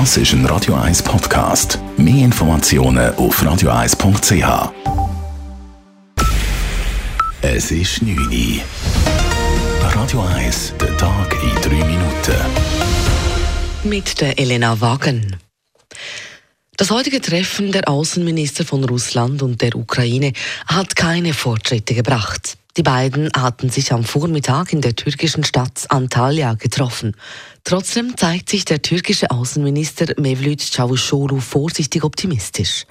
Das ist ein Radio 1 Podcast. Mehr Informationen auf radio1.ch. Es ist 9 Uhr. Radio 1, der Tag in 3 Minuten. Mit der Elena Wagen. Das heutige Treffen der Außenminister von Russland und der Ukraine hat keine Fortschritte gebracht. Die beiden hatten sich am Vormittag in der türkischen Stadt Antalya getroffen. Trotzdem zeigt sich der türkische Außenminister Mevlüt Çavuşoğlu vorsichtig optimistisch.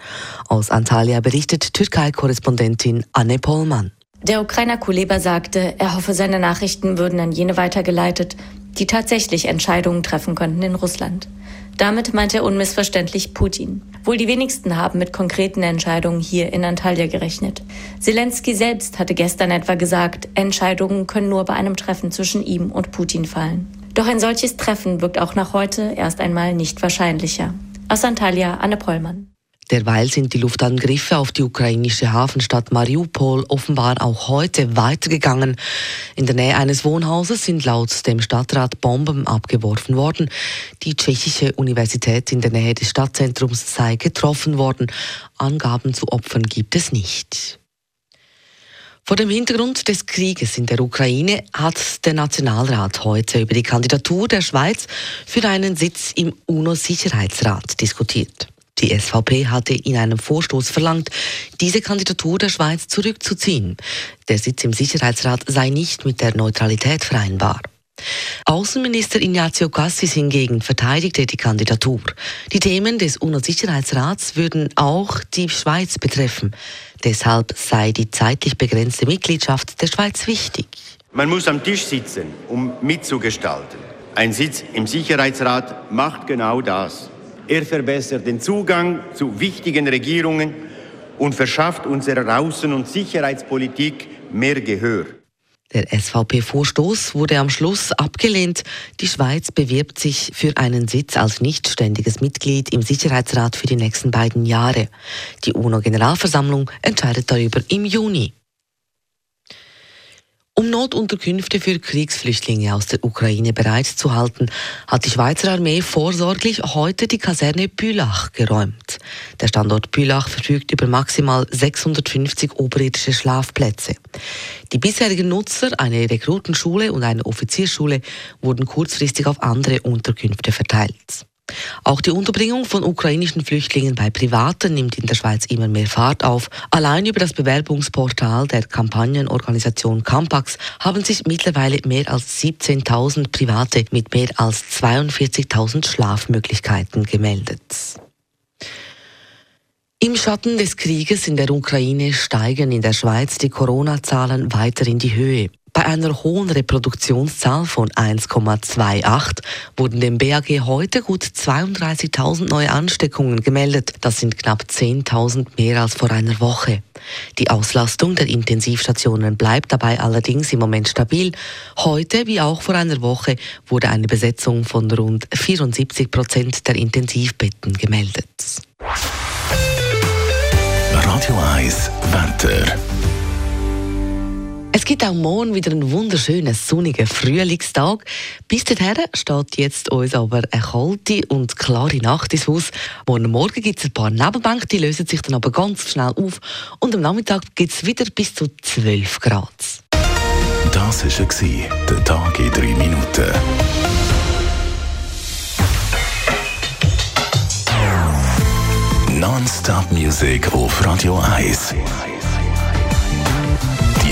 Aus Antalya berichtet Türkei-Korrespondentin Anne Pollmann. Der Ukrainer Kuleba sagte, er hoffe, seine Nachrichten würden an jene weitergeleitet, die tatsächlich Entscheidungen treffen könnten in Russland. Damit meint er unmissverständlich Putin. Wohl die wenigsten haben mit konkreten Entscheidungen hier in Antalya gerechnet. Zelensky selbst hatte gestern etwa gesagt, Entscheidungen können nur bei einem Treffen zwischen ihm und Putin fallen. Doch ein solches Treffen wirkt auch nach heute erst einmal nicht wahrscheinlicher. Aus Antalya, Anne Pollmann. Derweil sind die Luftangriffe auf die ukrainische Hafenstadt Mariupol offenbar auch heute weitergegangen. In der Nähe eines Wohnhauses sind laut dem Stadtrat Bomben abgeworfen worden. Die tschechische Universität in der Nähe des Stadtzentrums sei getroffen worden. Angaben zu Opfern gibt es nicht. Vor dem Hintergrund des Krieges in der Ukraine hat der Nationalrat heute über die Kandidatur der Schweiz für einen Sitz im UNO-Sicherheitsrat diskutiert. Die SVP hatte in einem Vorstoß verlangt, diese Kandidatur der Schweiz zurückzuziehen. Der Sitz im Sicherheitsrat sei nicht mit der Neutralität vereinbar. Außenminister Ignazio Cassis hingegen verteidigte die Kandidatur. Die Themen des UNO-Sicherheitsrats würden auch die Schweiz betreffen. Deshalb sei die zeitlich begrenzte Mitgliedschaft der Schweiz wichtig. Man muss am Tisch sitzen, um mitzugestalten. Ein Sitz im Sicherheitsrat macht genau das. Er verbessert den Zugang zu wichtigen Regierungen und verschafft unserer Außen- und Sicherheitspolitik mehr Gehör. Der SVP-Vorstoß wurde am Schluss abgelehnt. Die Schweiz bewirbt sich für einen Sitz als nichtständiges Mitglied im Sicherheitsrat für die nächsten beiden Jahre. Die UNO-Generalversammlung entscheidet darüber im Juni. Um Notunterkünfte für Kriegsflüchtlinge aus der Ukraine bereitzuhalten, hat die Schweizer Armee vorsorglich heute die Kaserne Bülach geräumt. Der Standort Bülach verfügt über maximal 650 oberirdische Schlafplätze. Die bisherigen Nutzer, eine Rekrutenschule und eine Offizierschule, wurden kurzfristig auf andere Unterkünfte verteilt. Auch die Unterbringung von ukrainischen Flüchtlingen bei Privaten nimmt in der Schweiz immer mehr Fahrt auf. Allein über das Bewerbungsportal der Kampagnenorganisation Campax haben sich mittlerweile mehr als 17.000 Private mit mehr als 42.000 Schlafmöglichkeiten gemeldet. Im Schatten des Krieges in der Ukraine steigen in der Schweiz die Corona-Zahlen weiter in die Höhe. Bei einer hohen Reproduktionszahl von 1,28 wurden dem BAG heute gut 32.000 neue Ansteckungen gemeldet. Das sind knapp 10.000 mehr als vor einer Woche. Die Auslastung der Intensivstationen bleibt dabei allerdings im Moment stabil. Heute, wie auch vor einer Woche, wurde eine Besetzung von rund 74 Prozent der Intensivbetten gemeldet. Radio 1, Wetter. Es gibt auch morgen wieder einen wunderschönen sonnigen Frühlingstag. Bis dahin steht jetzt uns aber eine kalte und klare Nacht ins Haus. Morgen Morgen gibt es ein paar Nebelbänke, die lösen sich dann aber ganz schnell auf. Und am Nachmittag gibt es wieder bis zu 12 Grad. Das war der Tag in drei Minuten. Non-Stop-Musik auf Radio 1.